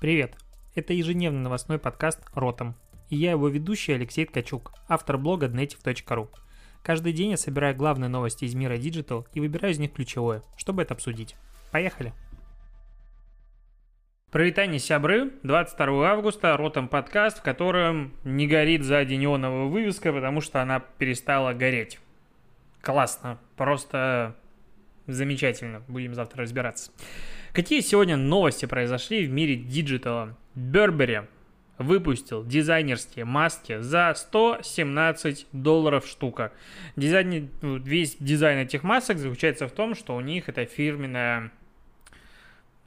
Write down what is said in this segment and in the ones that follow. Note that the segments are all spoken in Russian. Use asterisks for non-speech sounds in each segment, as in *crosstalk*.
Привет! Это ежедневный новостной подкаст «Ротом». И я его ведущий Алексей Ткачук, автор блога dnetiv.ru. Каждый день я собираю главные новости из мира Digital и выбираю из них ключевое, чтобы это обсудить. Поехали! Провитание сябры, 22 августа, Ротом подкаст, в котором не горит сзади неоновая вывеска, потому что она перестала гореть. Классно, просто замечательно, будем завтра разбираться. Какие сегодня новости произошли в мире диджитала? Burberry выпустил дизайнерские маски за 117 долларов штука. Дизайн, весь дизайн этих масок заключается в том, что у них это фирменная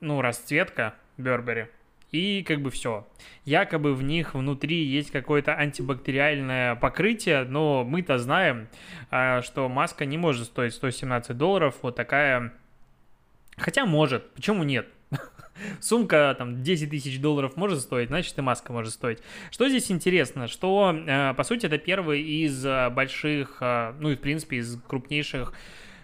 ну, расцветка Burberry. И как бы все. Якобы в них внутри есть какое-то антибактериальное покрытие, но мы-то знаем, а, что маска не может стоить 117 долларов. Вот такая Хотя может, почему нет? *laughs* Сумка там 10 тысяч долларов может стоить, значит и маска может стоить. Что здесь интересно, что э, по сути это первый из э, больших, э, ну и в принципе из крупнейших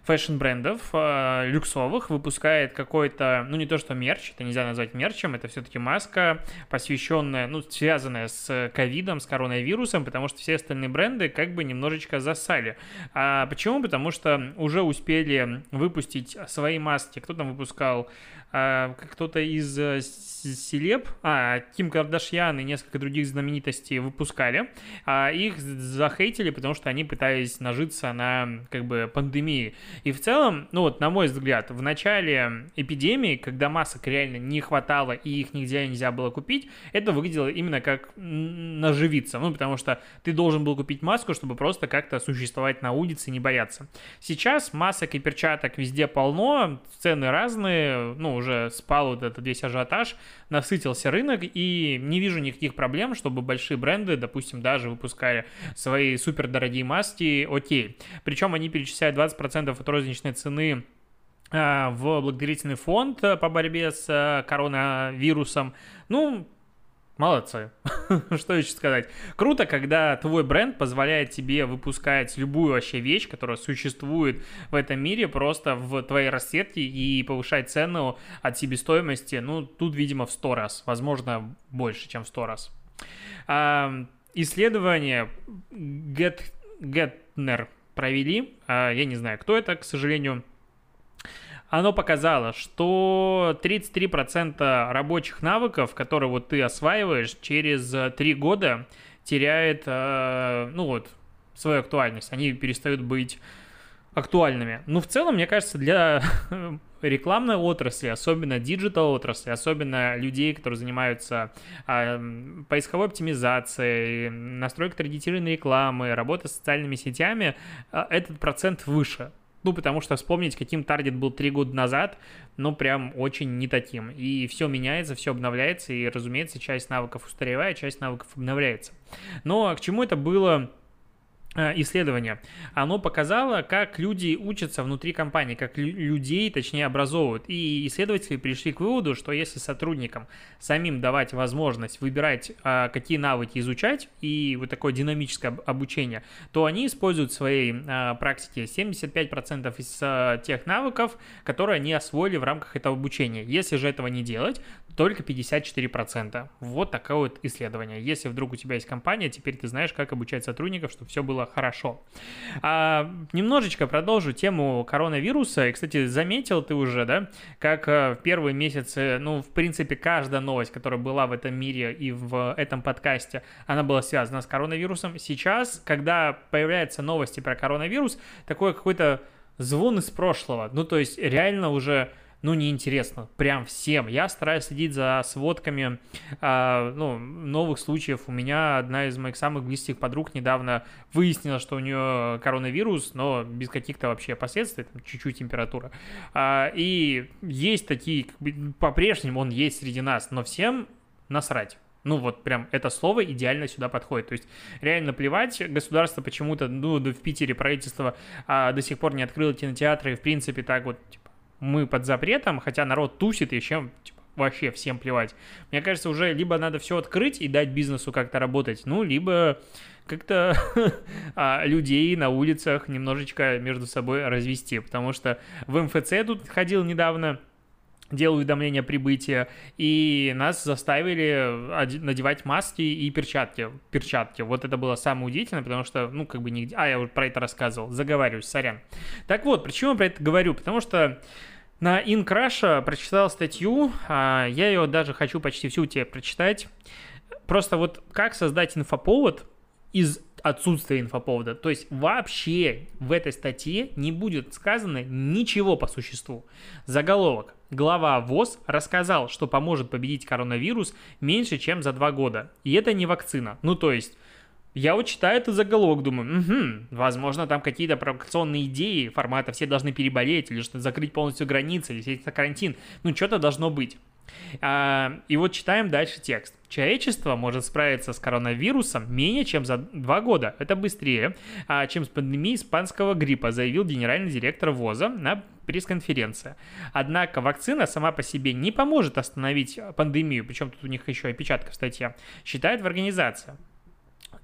фэшн-брендов э, люксовых выпускает какой-то, ну не то что мерч, это нельзя назвать мерчем, это все-таки маска, посвященная, ну связанная с ковидом, с коронавирусом, потому что все остальные бренды как бы немножечко засали. А почему? Потому что уже успели выпустить свои маски. Кто там выпускал? А, кто-то из э, селеб, а, Ким Кардашьян и несколько других знаменитостей выпускали, а их захейтили, потому что они пытались нажиться на, как бы, пандемии. И в целом, ну вот, на мой взгляд, в начале эпидемии, когда масок реально не хватало и их нигде нельзя было купить, это выглядело именно как наживиться, ну, потому что ты должен был купить маску, чтобы просто как-то существовать на улице и не бояться. Сейчас масок и перчаток везде полно, цены разные, ну, уже спал вот этот весь ажиотаж, насытился рынок, и не вижу никаких проблем, чтобы большие бренды, допустим, даже выпускали свои супердорогие маски, окей. Причем они перечисляют 20% от розничной цены а, в благотворительный фонд по борьбе с а, коронавирусом. Ну, Молодцы. *laughs* Что еще сказать? Круто, когда твой бренд позволяет тебе выпускать любую вообще вещь, которая существует в этом мире, просто в твоей расцветке и повышать цену от себестоимости, ну, тут, видимо, в 100 раз, возможно, больше, чем в 100 раз. Исследование Get, Getner провели, а, я не знаю, кто это, к сожалению, оно показало, что 33% рабочих навыков, которые вот ты осваиваешь, через 3 года теряет, э, ну вот, свою актуальность. Они перестают быть актуальными. Ну, в целом, мне кажется, для *laughs* рекламной отрасли, особенно digital отрасли, особенно людей, которые занимаются э, поисковой оптимизацией, настройкой таргетированной рекламы, работой с социальными сетями, э, этот процент выше. Ну, потому что вспомнить, каким таргет был три года назад, ну, прям очень не таким. И все меняется, все обновляется, и, разумеется, часть навыков устаревает, часть навыков обновляется. Но к чему это было исследование, оно показало, как люди учатся внутри компании, как людей, точнее, образовывают. И исследователи пришли к выводу, что если сотрудникам самим давать возможность выбирать, а, какие навыки изучать, и вот такое динамическое обучение, то они используют в своей а, практике 75% из а, тех навыков, которые они освоили в рамках этого обучения. Если же этого не делать, только 54%. Вот такое вот исследование. Если вдруг у тебя есть компания, теперь ты знаешь, как обучать сотрудников, чтобы все было было хорошо. А, немножечко продолжу тему коронавируса. И, кстати, заметил ты уже, да, как э, в первые месяцы, ну, в принципе, каждая новость, которая была в этом мире и в этом подкасте, она была связана с коронавирусом. Сейчас, когда появляются новости про коронавирус, такой какой-то звон из прошлого. Ну, то есть реально уже ну, неинтересно, прям всем. Я стараюсь следить за сводками, э, ну, новых случаев. У меня одна из моих самых близких подруг недавно выяснила, что у нее коронавирус, но без каких-то вообще последствий, там, чуть-чуть температура. А, и есть такие, как бы, по-прежнему он есть среди нас, но всем насрать. Ну вот прям это слово идеально сюда подходит. То есть реально плевать. Государство почему-то, ну, в Питере правительство а, до сих пор не открыло кинотеатры. И в принципе так вот мы под запретом, хотя народ тусит и чем типа, вообще всем плевать. Мне кажется, уже либо надо все открыть и дать бизнесу как-то работать, ну, либо как-то *laughs* а, людей на улицах немножечко между собой развести, потому что в МФЦ тут ходил недавно, делал уведомления прибытия, и нас заставили надевать маски и перчатки. перчатки. Вот это было самое удивительное, потому что, ну, как бы нигде... А, я уже про это рассказывал, заговариваюсь, сорян. Так вот, почему я про это говорю? Потому что на InCrash прочитал статью, а я ее даже хочу почти всю тебе прочитать. Просто вот как создать инфоповод из отсутствия инфоповода. То есть вообще в этой статье не будет сказано ничего по существу. Заголовок. Глава ВОЗ рассказал, что поможет победить коронавирус меньше, чем за два года. И это не вакцина. Ну то есть я вот читаю этот заголовок, думаю, угу, возможно, там какие-то провокационные идеи формата «все должны переболеть», или что закрыть полностью границы, или сесть на карантин. Ну, что-то должно быть. А, и вот читаем дальше текст. Человечество может справиться с коронавирусом менее чем за два года. Это быстрее, а, чем с пандемией испанского гриппа, заявил генеральный директор ВОЗа на пресс-конференции. Однако вакцина сама по себе не поможет остановить пандемию, причем тут у них еще опечатка в статье, считает в организации.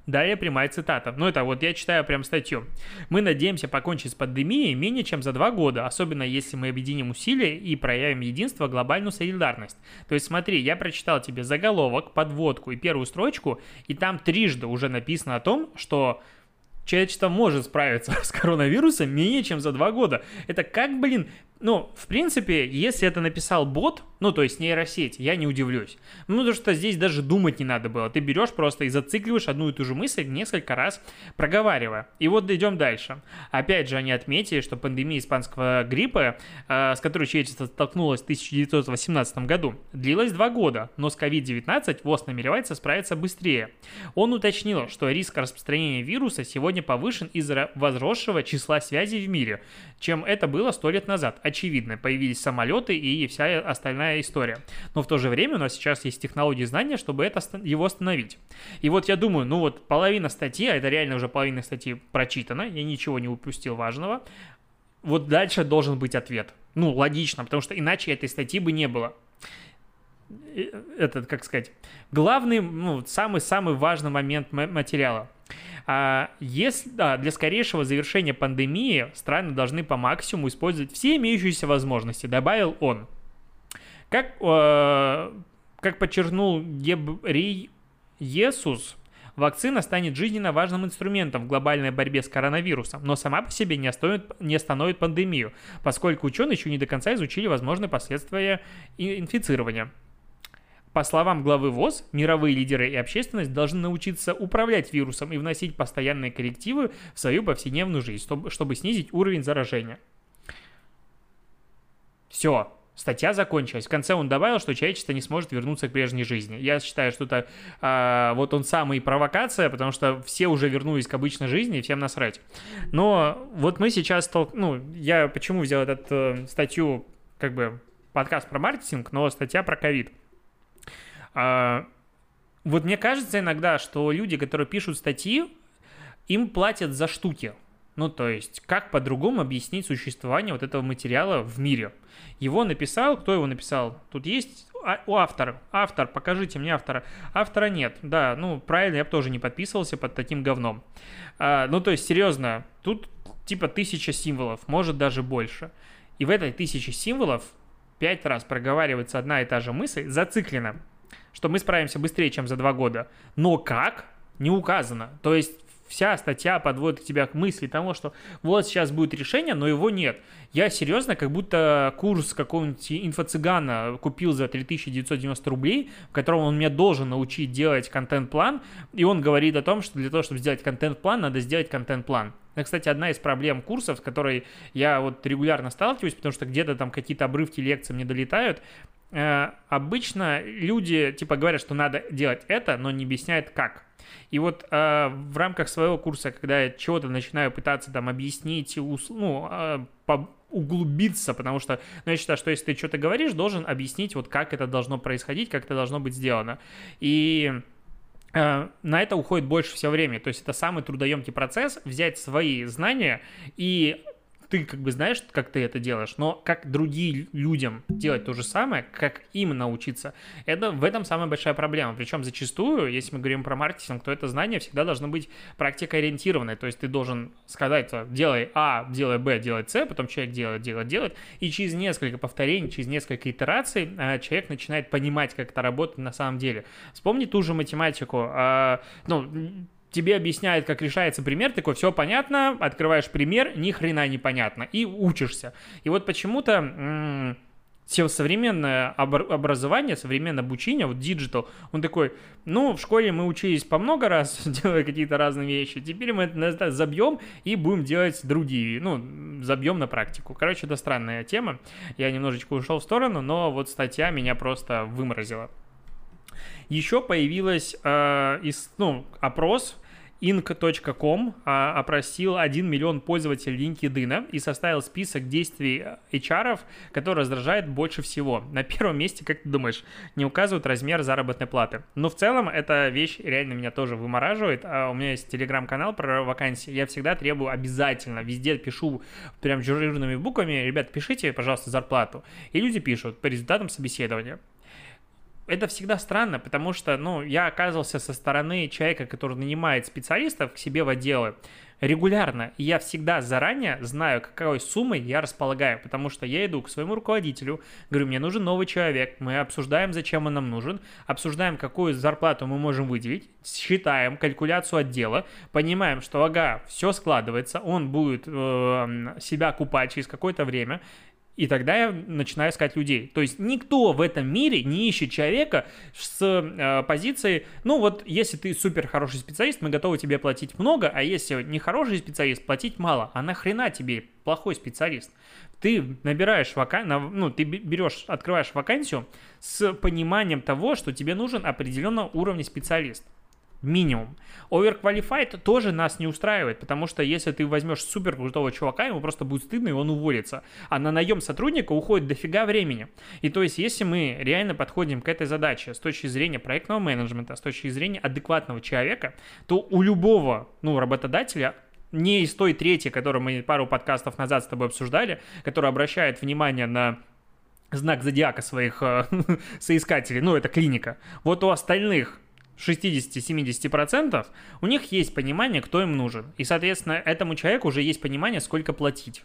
Далее прямая цитата. Ну, это вот я читаю прям статью. «Мы надеемся покончить с пандемией менее чем за два года, особенно если мы объединим усилия и проявим единство, глобальную солидарность». То есть смотри, я прочитал тебе заголовок, подводку и первую строчку, и там трижды уже написано о том, что человечество может справиться *laughs* с коронавирусом менее чем за два года. Это как, блин, ну, в принципе, если это написал бот, ну, то есть нейросеть, я не удивлюсь. Ну, потому что здесь даже думать не надо было. Ты берешь просто и зацикливаешь одну и ту же мысль несколько раз, проговаривая. И вот идем дальше. Опять же, они отметили, что пандемия испанского гриппа, э, с которой человечество столкнулось в 1918 году, длилась два года, но с COVID-19 ВОЗ намеревается справиться быстрее. Он уточнил, что риск распространения вируса сегодня повышен из-за возросшего числа связей в мире, чем это было сто лет назад очевидно. Появились самолеты и вся остальная история. Но в то же время у нас сейчас есть технологии знания, чтобы это, его остановить. И вот я думаю, ну вот половина статьи, а это реально уже половина статьи прочитана, я ничего не упустил важного. Вот дальше должен быть ответ. Ну, логично, потому что иначе этой статьи бы не было этот, как сказать, главный, ну, самый-самый важный момент материала. А если, да, для скорейшего завершения пандемии страны должны по максимуму использовать все имеющиеся возможности, добавил он. Как, э, как подчеркнул Гебрий Есус, вакцина станет жизненно важным инструментом в глобальной борьбе с коронавирусом, но сама по себе не остановит, не остановит пандемию, поскольку ученые еще не до конца изучили возможные последствия инфицирования. По словам главы ВОЗ, мировые лидеры и общественность должны научиться управлять вирусом и вносить постоянные коррективы в свою повседневную жизнь, чтобы снизить уровень заражения. Все, статья закончилась. В конце он добавил, что человечество не сможет вернуться к прежней жизни. Я считаю, что это а, вот он самый провокация, потому что все уже вернулись к обычной жизни, и всем насрать. Но вот мы сейчас, толк... ну, я почему взял эту э, статью, как бы, подкаст про маркетинг, но статья про ковид. А, вот мне кажется иногда, что люди, которые пишут статьи, им платят за штуки. Ну, то есть, как по-другому объяснить существование вот этого материала в мире? Его написал, кто его написал? Тут есть а, у автора. Автор, покажите мне автора. Автора нет. Да, ну, правильно, я бы тоже не подписывался под таким говном. А, ну, то есть, серьезно, тут типа тысяча символов, может даже больше. И в этой тысяче символов пять раз проговаривается одна и та же мысль зациклена что мы справимся быстрее, чем за два года. Но как? Не указано. То есть вся статья подводит тебя к мысли того, что вот сейчас будет решение, но его нет. Я серьезно, как будто курс какого-нибудь инфо-цыгана купил за 3990 рублей, в котором он меня должен научить делать контент-план, и он говорит о том, что для того, чтобы сделать контент-план, надо сделать контент-план. Это, кстати, одна из проблем курсов, с которой я вот регулярно сталкиваюсь, потому что где-то там какие-то обрывки лекций мне долетают, Э, обычно люди типа говорят, что надо делать это, но не объясняют как. И вот э, в рамках своего курса, когда я чего-то начинаю пытаться там объяснить, ус, ну, э, по, углубиться, потому что ну, я считаю, что если ты что-то говоришь, должен объяснить, вот как это должно происходить, как это должно быть сделано. И э, на это уходит больше всего времени. То есть это самый трудоемкий процесс, взять свои знания и ты как бы знаешь, как ты это делаешь, но как другим людям делать то же самое, как им научиться, это в этом самая большая проблема. Причем зачастую, если мы говорим про маркетинг, то это знание всегда должно быть практикоориентированное, то есть ты должен сказать, делай А, делай Б, делай С, потом человек делает, делает, делает, и через несколько повторений, через несколько итераций а, человек начинает понимать, как это работает на самом деле. Вспомни ту же математику, а, ну, тебе объясняют, как решается пример, такой, все понятно, открываешь пример, ни хрена не понятно, и учишься. И вот почему-то современное образование, современное обучение, вот digital, он такой, ну, в школе мы учились по много раз, *laughs* делая какие-то разные вещи, теперь мы это забьем и будем делать другие, ну, забьем на практику. Короче, это странная тема, я немножечко ушел в сторону, но вот статья меня просто выморозила. Еще появилась э, из, ну, опрос, Inc.com а, опросил 1 миллион пользователей LinkedIn и составил список действий HR, которые раздражает больше всего. На первом месте, как ты думаешь, не указывают размер заработной платы. Но в целом эта вещь реально меня тоже вымораживает. А у меня есть телеграм-канал про вакансии. Я всегда требую обязательно, везде пишу прям жирными буквами, ребят, пишите, пожалуйста, зарплату. И люди пишут по результатам собеседования это всегда странно, потому что, ну, я оказывался со стороны человека, который нанимает специалистов к себе в отделы регулярно, и я всегда заранее знаю, какой суммой я располагаю, потому что я иду к своему руководителю, говорю, мне нужен новый человек, мы обсуждаем, зачем он нам нужен, обсуждаем, какую зарплату мы можем выделить, считаем калькуляцию отдела, понимаем, что, ага, все складывается, он будет э, себя купать через какое-то время, и тогда я начинаю искать людей. То есть никто в этом мире не ищет человека с э, позиции, ну вот, если ты супер хороший специалист, мы готовы тебе платить много, а если не хороший специалист, платить мало. А нахрена тебе плохой специалист? Ты набираешь вакансию, ну, ты берешь, открываешь вакансию с пониманием того, что тебе нужен определенного уровня специалист минимум. Overqualified тоже нас не устраивает, потому что если ты возьмешь супер крутого чувака, ему просто будет стыдно, и он уволится. А на наем сотрудника уходит дофига времени. И то есть, если мы реально подходим к этой задаче с точки зрения проектного менеджмента, с точки зрения адекватного человека, то у любого ну, работодателя не из той трети, которую мы пару подкастов назад с тобой обсуждали, который обращает внимание на знак зодиака своих э, *laughs* соискателей, ну, это клиника. Вот у остальных 60-70%, у них есть понимание, кто им нужен. И, соответственно, этому человеку уже есть понимание, сколько платить.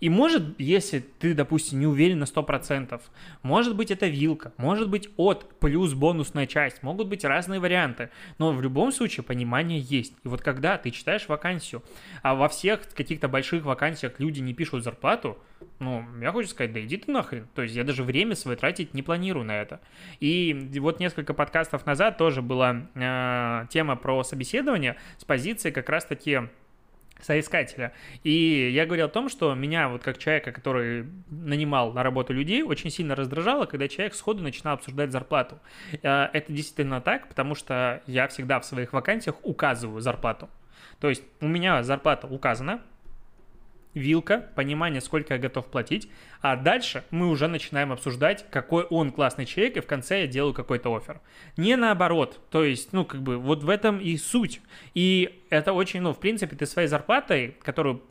И может, если ты, допустим, не уверен на 100%, может быть это вилка, может быть от плюс бонусная часть, могут быть разные варианты, но в любом случае понимание есть. И вот когда ты читаешь вакансию, а во всех каких-то больших вакансиях люди не пишут зарплату, ну, я хочу сказать, да иди ты нахрен. То есть я даже время свое тратить не планирую на это. И вот несколько подкастов назад тоже была э, тема про собеседование с позиции как раз-таки соискателя. И я говорил о том, что меня, вот как человека, который нанимал на работу людей, очень сильно раздражало, когда человек сходу начинал обсуждать зарплату. Э, это действительно так, потому что я всегда в своих вакансиях указываю зарплату. То есть у меня зарплата указана, вилка, понимание, сколько я готов платить, а дальше мы уже начинаем обсуждать, какой он классный человек, и в конце я делаю какой-то офер. Не наоборот, то есть, ну, как бы, вот в этом и суть. И это очень, ну, в принципе, ты своей зарплатой, которую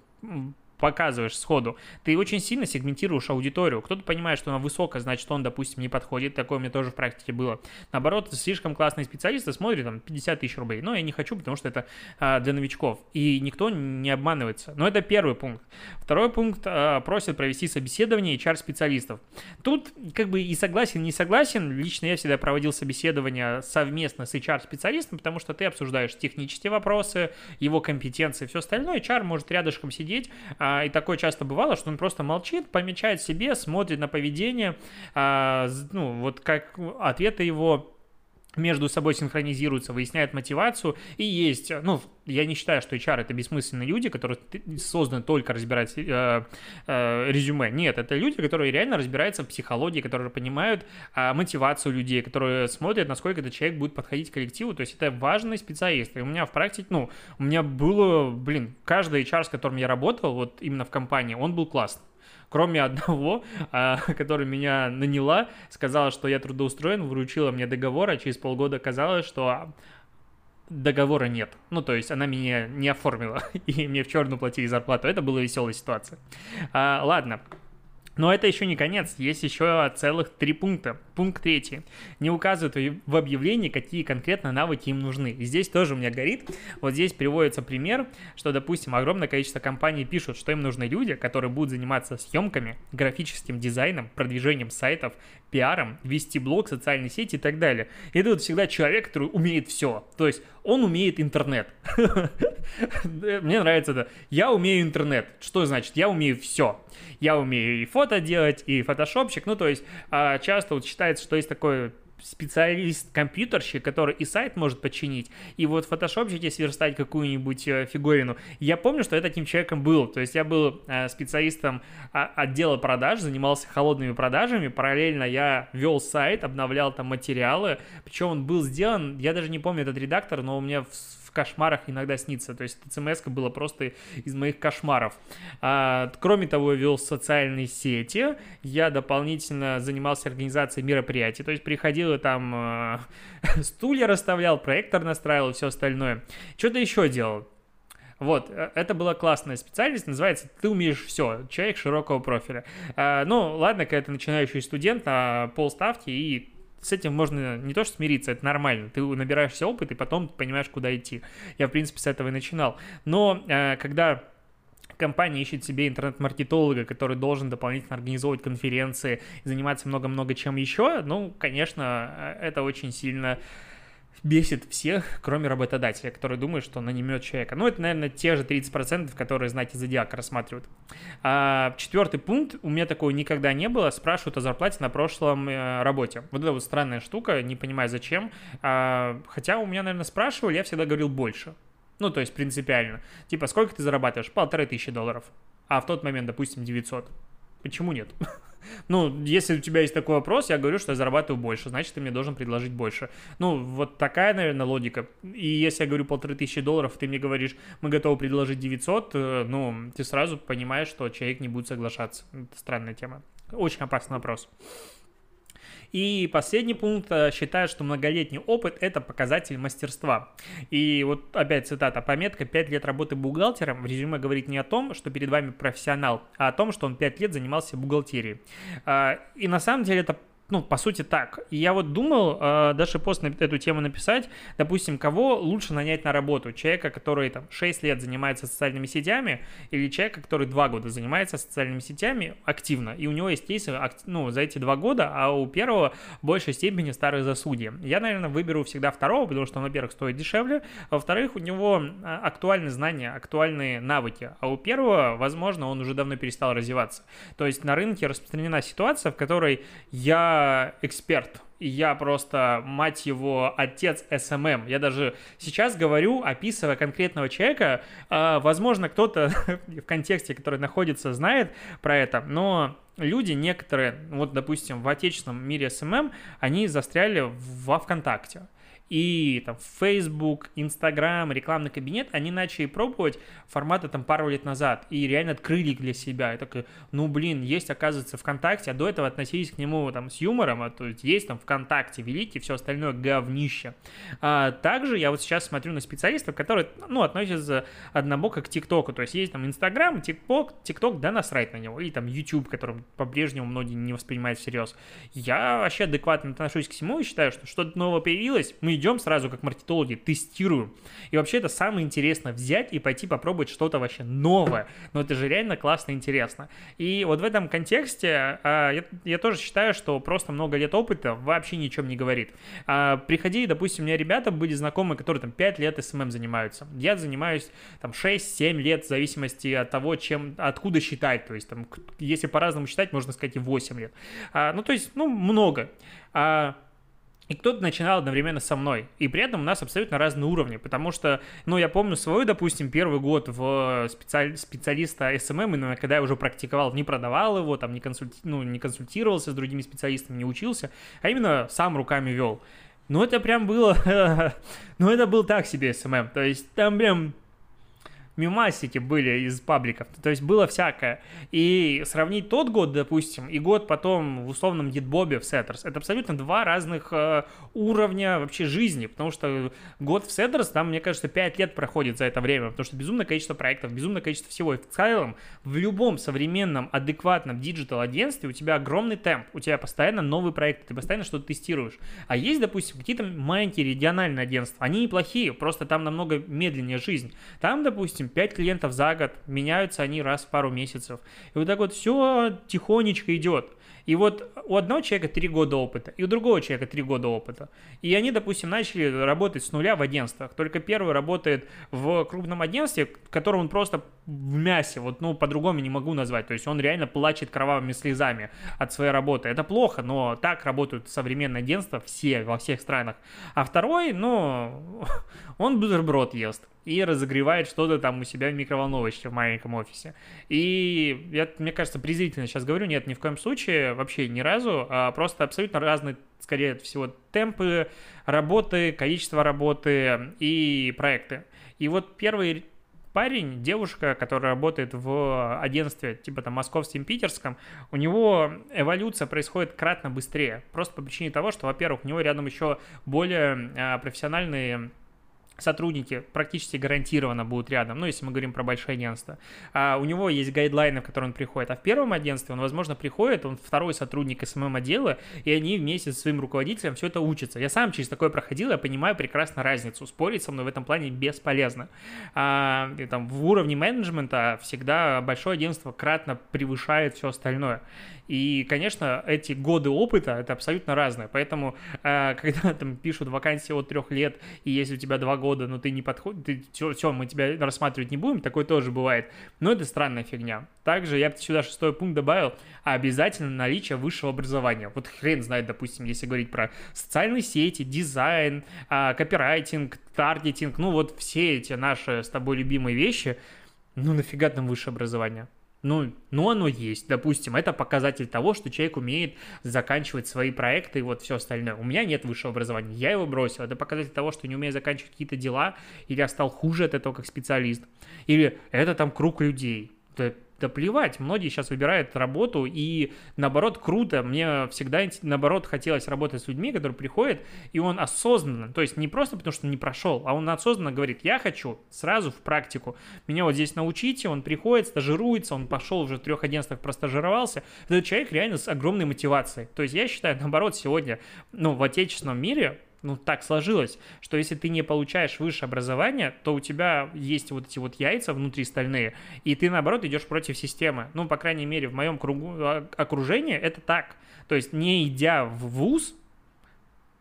показываешь сходу, ты очень сильно сегментируешь аудиторию. Кто-то понимает, что она высокая, значит, он, допустим, не подходит. Такое у меня тоже в практике было. Наоборот, слишком классные специалисты смотрят там 50 тысяч рублей. Но я не хочу, потому что это а, для новичков. И никто не обманывается. Но это первый пункт. Второй пункт а, просят провести собеседование HR-специалистов. Тут как бы и согласен, не согласен. Лично я всегда проводил собеседование совместно с HR-специалистом, потому что ты обсуждаешь технические вопросы, его компетенции, все остальное. HR может рядышком сидеть, а, и такое часто бывало, что он просто молчит, помечает себе, смотрит на поведение, а, ну, вот как ответы его между собой синхронизируются, выясняют мотивацию, и есть, ну, я не считаю, что HR это бессмысленные люди, которые созданы только разбирать э, э, резюме. Нет, это люди, которые реально разбираются в психологии, которые понимают э, мотивацию людей, которые смотрят, насколько этот человек будет подходить к коллективу. То есть это важный специалист. И у меня в практике, ну, у меня было, блин, каждый HR, с которым я работал, вот именно в компании, он был классный кроме одного, *laughs* а, который меня наняла, сказала, что я трудоустроен, вручила мне договор, а через полгода оказалось, что договора нет. Ну, то есть она меня не оформила, *laughs* и мне в черную платили зарплату. Это была веселая ситуация. А, ладно, но это еще не конец, есть еще целых три пункта. Пункт третий. Не указывают в объявлении, какие конкретно навыки им нужны. И здесь тоже у меня горит. Вот здесь приводится пример, что, допустим, огромное количество компаний пишут, что им нужны люди, которые будут заниматься съемками, графическим дизайном, продвижением сайтов, пиаром, вести блог, социальные сети и так далее. И это вот всегда человек, который умеет все. То есть он умеет интернет. *laughs* Мне нравится это. Я умею интернет. Что значит? Я умею все. Я умею и фото делать, и фотошопчик. Ну, то есть а, часто вот считается, что есть такой специалист-компьютерщик, который и сайт может починить, и вот в фотошопчике сверстать какую-нибудь э, фигурину. Я помню, что я таким человеком был. То есть я был э, специалистом а, отдела продаж, занимался холодными продажами. Параллельно я вел сайт, обновлял там материалы. Причем он был сделан, я даже не помню этот редактор, но у меня в кошмарах иногда снится. То есть ЦМС было просто из моих кошмаров. А, кроме того, вел социальные сети. Я дополнительно занимался организацией мероприятий. То есть приходил и там э, *laughs* стулья расставлял, проектор настраивал и все остальное. Что-то еще делал. Вот, э, это была классная специальность, называется «Ты умеешь все», человек широкого профиля. А, ну, ладно, когда ты начинающий студент на полставки и с этим можно не то что смириться, это нормально. Ты набираешься опыт и потом понимаешь, куда идти. Я, в принципе, с этого и начинал. Но э, когда компания ищет себе интернет-маркетолога, который должен дополнительно организовывать конференции, заниматься много-много чем еще, ну, конечно, э, это очень сильно бесит всех, кроме работодателя, который думает, что нанимет человека. Ну, это, наверное, те же 30%, которые знаки зодиака рассматривают. А, четвертый пункт, у меня такого никогда не было, спрашивают о зарплате на прошлом э, работе. Вот это вот странная штука, не понимаю зачем. А, хотя у меня, наверное, спрашивали, я всегда говорил больше. Ну, то есть принципиально. Типа, сколько ты зарабатываешь? Полторы тысячи долларов. А в тот момент, допустим, 900. Почему нет? *laughs* Ну, если у тебя есть такой вопрос, я говорю, что я зарабатываю больше, значит, ты мне должен предложить больше. Ну, вот такая, наверное, логика. И если я говорю полторы тысячи долларов, ты мне говоришь, мы готовы предложить 900, э, ну, ты сразу понимаешь, что человек не будет соглашаться. Это странная тема. Очень опасный вопрос. И последний пункт э, считает, что многолетний опыт – это показатель мастерства. И вот опять цитата, пометка «5 лет работы бухгалтером» в резюме говорит не о том, что перед вами профессионал, а о том, что он 5 лет занимался бухгалтерией. А, и на самом деле это ну, по сути, так. И я вот думал э, даже пост на эту тему написать, допустим, кого лучше нанять на работу? Человека, который там 6 лет занимается социальными сетями, или человека, который 2 года занимается социальными сетями активно, и у него есть кейсы ну, за эти 2 года, а у первого в большей степени старые заслуги. Я, наверное, выберу всегда второго, потому что он, во-первых, стоит дешевле, а во-вторых, у него а, актуальные знания, актуальные навыки, а у первого, возможно, он уже давно перестал развиваться. То есть на рынке распространена ситуация, в которой я эксперт, и я просто, мать его, отец SMM. Я даже сейчас говорю, описывая конкретного человека, э, возможно, кто-то *laughs* в контексте, который находится, знает про это, но люди некоторые, вот, допустим, в отечественном мире SMM, они застряли во ВКонтакте и там Facebook, Instagram, рекламный кабинет, они начали пробовать форматы там пару лет назад и реально открыли для себя. И такой, ну блин, есть, оказывается, ВКонтакте, а до этого относились к нему там с юмором, а то есть есть там ВКонтакте великий, все остальное говнище. А, также я вот сейчас смотрю на специалистов, которые, ну, относятся однобоко к ТикТоку, то есть есть там Инстаграм, ТикТок, ТикТок, да насрать на него, или там YouTube, которым по-прежнему многие не воспринимают всерьез. Я вообще адекватно отношусь к всему и считаю, что что-то новое появилось, мы идем сразу как маркетологи, тестируем. И вообще это самое интересное, взять и пойти попробовать что-то вообще новое. Но это же реально классно интересно. И вот в этом контексте а, я, я тоже считаю, что просто много лет опыта вообще ничем не говорит. А, приходи, допустим, у меня ребята были знакомые, которые там 5 лет SMM занимаются. Я занимаюсь там 6-7 лет в зависимости от того, чем, откуда считать. То есть там, если по-разному считать, можно сказать и 8 лет. А, ну, то есть, ну, много. А, и кто-то начинал одновременно со мной. И при этом у нас абсолютно разные уровни, потому что, ну, я помню свой, допустим, первый год в специаль... специалиста SMM, именно когда я уже практиковал, не продавал его, там, не, консульти... ну, не консультировался с другими специалистами, не учился, а именно сам руками вел. Ну, это прям было... *laughs* ну, это был так себе SMM. То есть там прям мемасики были из пабликов, то есть было всякое. И сравнить тот год, допустим, и год потом в условном Дедбобе в Setters, это абсолютно два разных э, уровня вообще жизни, потому что год в Setters, там, мне кажется, 5 лет проходит за это время, потому что безумное количество проектов, безумное количество всего. И в целом, в любом современном, адекватном digital-агентстве у тебя огромный темп, у тебя постоянно новые проекты, ты постоянно что-то тестируешь. А есть, допустим, какие-то маленькие региональные агентства, они неплохие, просто там намного медленнее жизнь. Там, допустим, 5 клиентов за год, меняются они раз в пару месяцев. И вот так вот все тихонечко идет. И вот у одного человека три года опыта, и у другого человека три года опыта. И они, допустим, начали работать с нуля в агентствах. Только первый работает в крупном агентстве, которое он просто в мясе, вот, ну, по-другому не могу назвать. То есть он реально плачет кровавыми слезами от своей работы. Это плохо, но так работают современные агентства все, во всех странах. А второй, ну, *laughs* он бутерброд ест и разогревает что-то там у себя в микроволновочке в маленьком офисе. И я, мне кажется, презрительно сейчас говорю, нет, ни в коем случае, вообще ни разу, а просто абсолютно разные, скорее всего, темпы работы, количество работы и проекты. И вот первый парень, девушка, которая работает в агентстве типа там московском, питерском, у него эволюция происходит кратно быстрее. Просто по причине того, что, во-первых, у него рядом еще более а, профессиональные сотрудники практически гарантированно будут рядом, ну, если мы говорим про большое агентство. А у него есть гайдлайны, в которые он приходит. А в первом агентстве он, возможно, приходит, он второй сотрудник СММ-отдела, и они вместе со своим руководителем все это учатся. Я сам через такое проходил, я понимаю прекрасно разницу. Спорить со мной в этом плане бесполезно. А, и, там, в уровне менеджмента всегда большое агентство кратно превышает все остальное. И, конечно, эти годы опыта это абсолютно разное. Поэтому, э, *laughs* когда там пишут вакансии от трех лет, и если у тебя два года, но ты не подходишь, ты все, мы тебя рассматривать не будем, такое тоже бывает. Но это странная фигня. Также я сюда шестой пункт добавил, обязательно наличие высшего образования. Вот хрен знает, допустим, если говорить про социальные сети, дизайн, э, копирайтинг, таргетинг, ну вот все эти наши с тобой любимые вещи, ну нафига там высшее образование? Ну, ну, оно есть, допустим, это показатель того, что человек умеет заканчивать свои проекты и вот все остальное. У меня нет высшего образования, я его бросил. Это показатель того, что не умею заканчивать какие-то дела, или я стал хуже от этого как специалист, или это там круг людей. Да да плевать, многие сейчас выбирают работу, и наоборот круто, мне всегда наоборот хотелось работать с людьми, которые приходят, и он осознанно, то есть не просто потому, что не прошел, а он осознанно говорит, я хочу сразу в практику, меня вот здесь научите, он приходит, стажируется, он пошел уже в трех агентствах, простажировался, этот человек реально с огромной мотивацией, то есть я считаю, наоборот, сегодня, ну, в отечественном мире ну, так сложилось, что если ты не получаешь высшее образование, то у тебя есть вот эти вот яйца внутри стальные, и ты, наоборот, идешь против системы. Ну, по крайней мере, в моем кругу а, окружения это так. То есть, не идя в ВУЗ,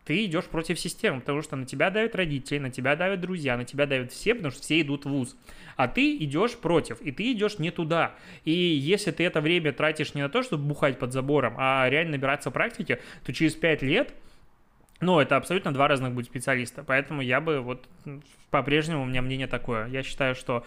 ты идешь против системы, потому что на тебя давят родители, на тебя давят друзья, на тебя давят все, потому что все идут в ВУЗ. А ты идешь против, и ты идешь не туда. И если ты это время тратишь не на то, чтобы бухать под забором, а реально набираться практики, то через 5 лет – ну, это абсолютно два разных будет специалиста, поэтому я бы вот по-прежнему у меня мнение такое. Я считаю, что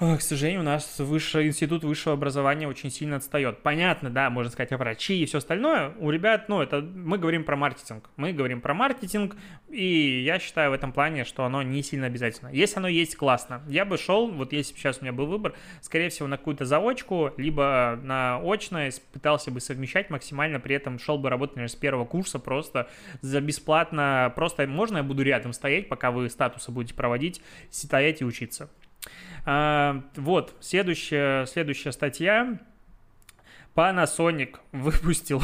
к сожалению, у нас высший, институт высшего образования очень сильно отстает. Понятно, да, можно сказать о врачи и все остальное. У ребят, ну, это мы говорим про маркетинг. Мы говорим про маркетинг, и я считаю в этом плане, что оно не сильно обязательно. Если оно есть, классно. Я бы шел, вот если сейчас у меня был выбор, скорее всего, на какую-то заочку, либо на очное, пытался бы совмещать максимально, при этом шел бы работать, наверное, с первого курса просто за бесплатно. Просто можно я буду рядом стоять, пока вы статусы будете проводить, стоять и учиться. А, вот, следующая, следующая статья. Panasonic выпустил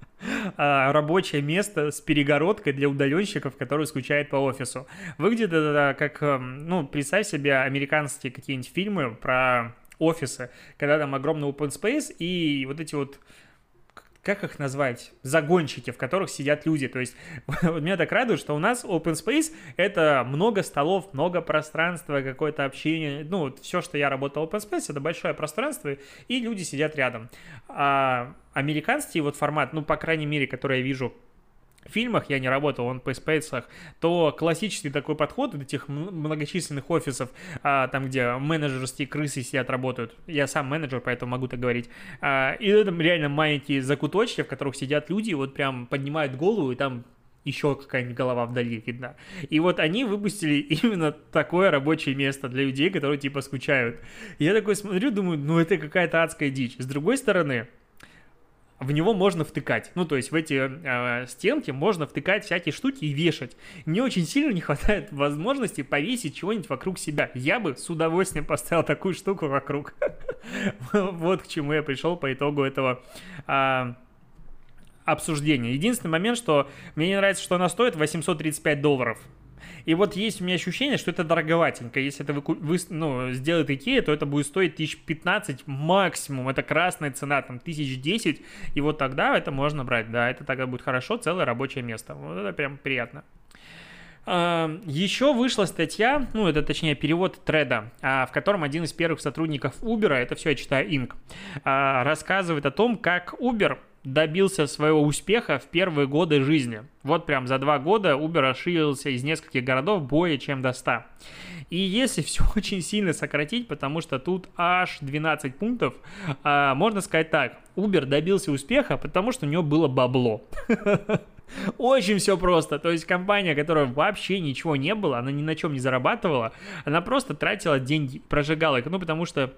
*laughs* а, рабочее место с перегородкой для удаленщиков, которые скучают по офису. Выглядит это как, эм, ну, представь себе американские какие-нибудь фильмы про офисы, когда там огромный open space и вот эти вот как их назвать, загонщики, в которых сидят люди. То есть *laughs* меня так радует, что у нас open space — это много столов, много пространства, какое-то общение. Ну, вот все, что я работал в open space, это большое пространство, и люди сидят рядом. А американский вот формат, ну, по крайней мере, который я вижу фильмах, я не работал в OnPacePace, то классический такой подход от этих многочисленных офисов, а, там, где менеджерские крысы сидят, работают, я сам менеджер, поэтому могу так говорить, а, и это реально маленькие закуточки, в которых сидят люди, вот прям поднимают голову и там еще какая-нибудь голова вдали видна. И вот они выпустили *laughs* именно такое рабочее место для людей, которые типа скучают. я такой смотрю, думаю, ну это какая-то адская дичь. С другой стороны, в него можно втыкать. Ну, то есть в эти э, стенки можно втыкать всякие штуки и вешать. Мне очень сильно не хватает *laughs* возможности повесить чего-нибудь вокруг себя. Я бы с удовольствием поставил такую штуку вокруг. *laughs* Вот к чему я пришел по итогу этого а, обсуждения. Единственный момент, что мне не нравится, что она стоит 835 долларов. И вот есть у меня ощущение, что это дороговатенько. Если это вы, вы ну, сделает Икея, то это будет стоить 1015 максимум. Это красная цена, там, 1010. И вот тогда это можно брать. Да, это тогда будет хорошо, целое рабочее место. Вот это прям приятно. А, Еще вышла статья, ну, это точнее перевод треда, а, в котором один из первых сотрудников Uber, это все я читаю а, рассказывает о том, как Uber добился своего успеха в первые годы жизни. Вот прям за два года Uber расширился из нескольких городов более чем до 100. И если *laughs* все очень сильно сократить, потому что тут аж 12 пунктов, а, можно сказать так, Uber добился успеха, потому что у него было бабло. *laughs* Очень все просто. То есть компания, которая вообще ничего не было, она ни на чем не зарабатывала, она просто тратила деньги, прожигала их. Ну, потому что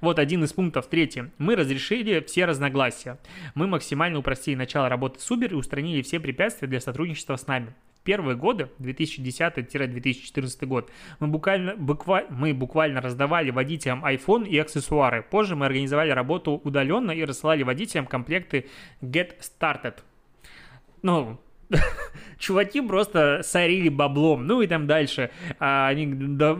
вот один из пунктов. Третий. Мы разрешили все разногласия. Мы максимально упростили начало работы с Uber и устранили все препятствия для сотрудничества с нами первые годы, 2010-2014 год, мы буквально, буква, мы буквально раздавали водителям iPhone и аксессуары. Позже мы организовали работу удаленно и рассылали водителям комплекты Get Started. Ну, *laughs* чуваки просто сорили баблом, ну и там дальше. А они, да,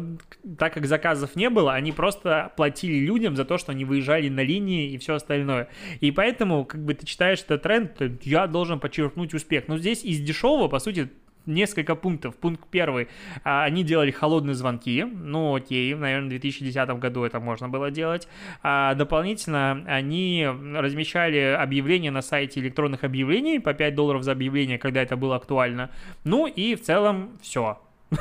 так как заказов не было, они просто платили людям за то, что они выезжали на линии и все остальное. И поэтому, как бы ты читаешь этот тренд, я должен подчеркнуть успех. Но здесь из дешевого, по сути, несколько пунктов. Пункт первый. А, они делали холодные звонки. Ну, окей, наверное, в 2010 году это можно было делать. А дополнительно они размещали объявления на сайте электронных объявлений по 5 долларов за объявление, когда это было актуально. Ну и в целом все. *laughs*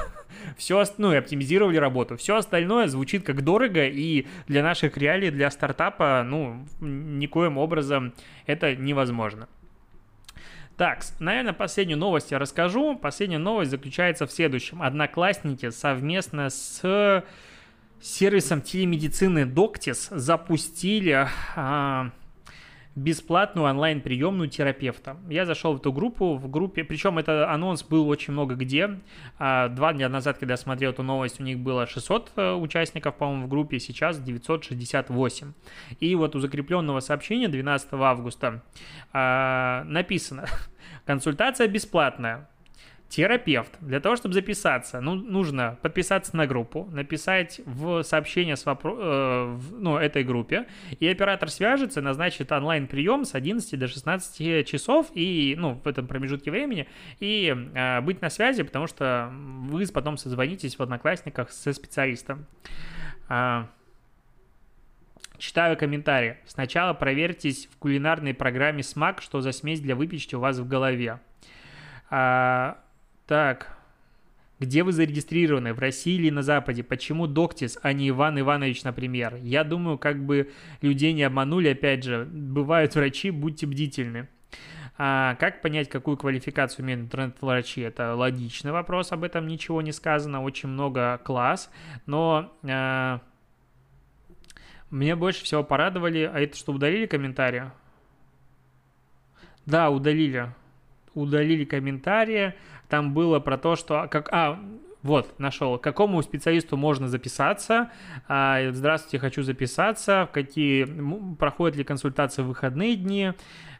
Все, ну, и оптимизировали работу. Все остальное звучит как дорого, и для наших реалий, для стартапа, ну, никоим образом это невозможно. Так, наверное, последнюю новость я расскажу. Последняя новость заключается в следующем. Одноклассники совместно с сервисом телемедицины Doctis запустили а, бесплатную онлайн-приемную терапевта. Я зашел в эту группу, в группе, причем это анонс был очень много где. А, два дня назад, когда я смотрел эту новость, у них было 600 э, участников, по-моему, в группе, сейчас 968. И вот у закрепленного сообщения 12 августа а, написано, *laughs* консультация бесплатная, терапевт. Для того, чтобы записаться, ну, нужно подписаться на группу, написать в сообщение с вопро- э, в, ну, этой группе, и оператор свяжется, назначит онлайн-прием с 11 до 16 часов, и, ну, в этом промежутке времени, и э, быть на связи, потому что вы потом созвонитесь в Одноклассниках со специалистом. А, Читаю комментарии. Сначала проверьтесь в кулинарной программе смак, что за смесь для выпечки у вас в голове. А, так, где вы зарегистрированы, в России или на Западе? Почему Доктис, а не Иван Иванович, например? Я думаю, как бы людей не обманули, опять же, бывают врачи, будьте бдительны. А как понять, какую квалификацию имеют интернет-врачи? Это логичный вопрос, об этом ничего не сказано, очень много класс, но э, меня больше всего порадовали, а это что, удалили комментарии? Да, удалили. Удалили комментарии, там было про то, что... Как, а, вот, нашел. К какому специалисту можно записаться? А, здравствуйте, хочу записаться. Какие проходят ли консультации в выходные дни?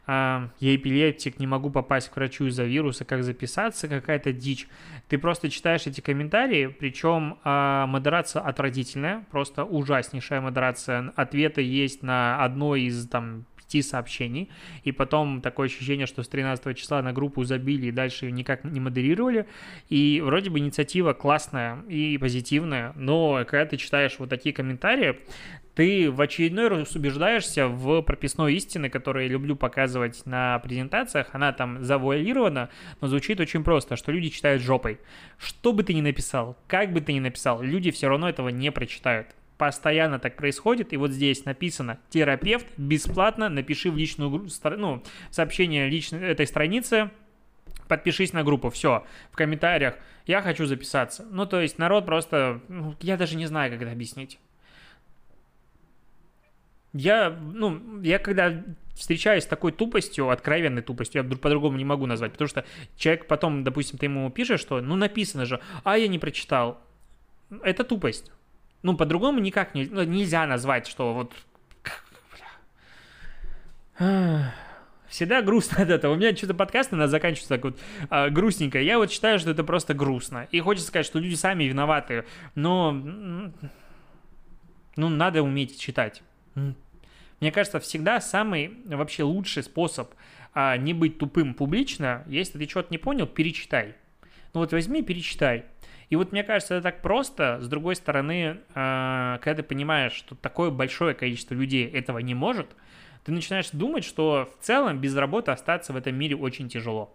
А, я эпилептик, не могу попасть к врачу из-за вируса. Как записаться? Какая-то дичь. Ты просто читаешь эти комментарии, причем а, модерация отвратительная, просто ужаснейшая модерация. Ответы есть на одной из там 5 сообщений, и потом такое ощущение, что с 13 числа на группу забили и дальше ее никак не модерировали, и вроде бы инициатива классная и позитивная, но когда ты читаешь вот такие комментарии, ты в очередной раз убеждаешься в прописной истины, которую я люблю показывать на презентациях. Она там завуалирована, но звучит очень просто, что люди читают жопой. Что бы ты ни написал, как бы ты ни написал, люди все равно этого не прочитают постоянно так происходит. И вот здесь написано терапевт бесплатно, напиши в личную ну, сообщение личной этой страницы подпишись на группу, все, в комментариях, я хочу записаться. Ну, то есть народ просто, ну, я даже не знаю, как это объяснить. Я, ну, я когда встречаюсь с такой тупостью, откровенной тупостью, я по-другому не могу назвать, потому что человек потом, допустим, ты ему пишешь, что, ну, написано же, а я не прочитал. Это тупость. Ну, по-другому никак не, ну, нельзя назвать, что вот... Всегда грустно от этого. У меня что-то подкаст надо заканчивается так вот а, грустненько. Я вот считаю, что это просто грустно. И хочется сказать, что люди сами виноваты. Но... Ну, надо уметь читать. Мне кажется, всегда самый вообще лучший способ а, не быть тупым публично, если ты что-то не понял, перечитай. Ну вот возьми, перечитай. И вот мне кажется, это так просто. С другой стороны, а, когда ты понимаешь, что такое большое количество людей этого не может, ты начинаешь думать, что в целом без работы остаться в этом мире очень тяжело.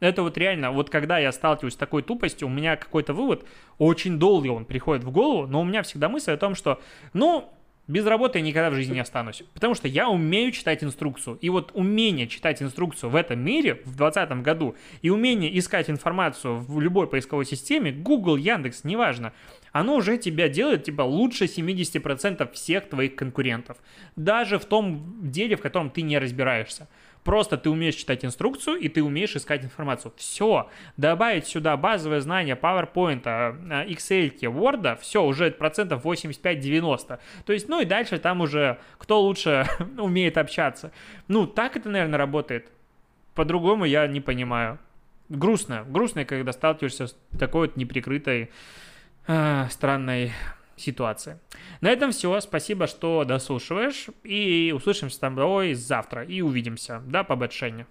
Это вот реально, вот когда я сталкиваюсь с такой тупостью, у меня какой-то вывод, очень долго он приходит в голову, но у меня всегда мысль о том, что, ну, без работы я никогда в жизни не останусь. Потому что я умею читать инструкцию. И вот умение читать инструкцию в этом мире в 2020 году и умение искать информацию в любой поисковой системе, Google, Яндекс, неважно, оно уже тебя делает типа лучше 70% всех твоих конкурентов. Даже в том деле, в котором ты не разбираешься. Просто ты умеешь читать инструкцию, и ты умеешь искать информацию. Все. Добавить сюда базовое знание PowerPoint, а, Excel, Word, все, уже процентов 85-90. То есть, ну и дальше там уже кто лучше *laughs* умеет общаться. Ну, так это, наверное, работает. По-другому я не понимаю. Грустно. Грустно, когда сталкиваешься с такой вот неприкрытой э, странной ситуации. На этом все. Спасибо, что дослушиваешь. И услышимся с тобой завтра. И увидимся. Да, по бэтшене.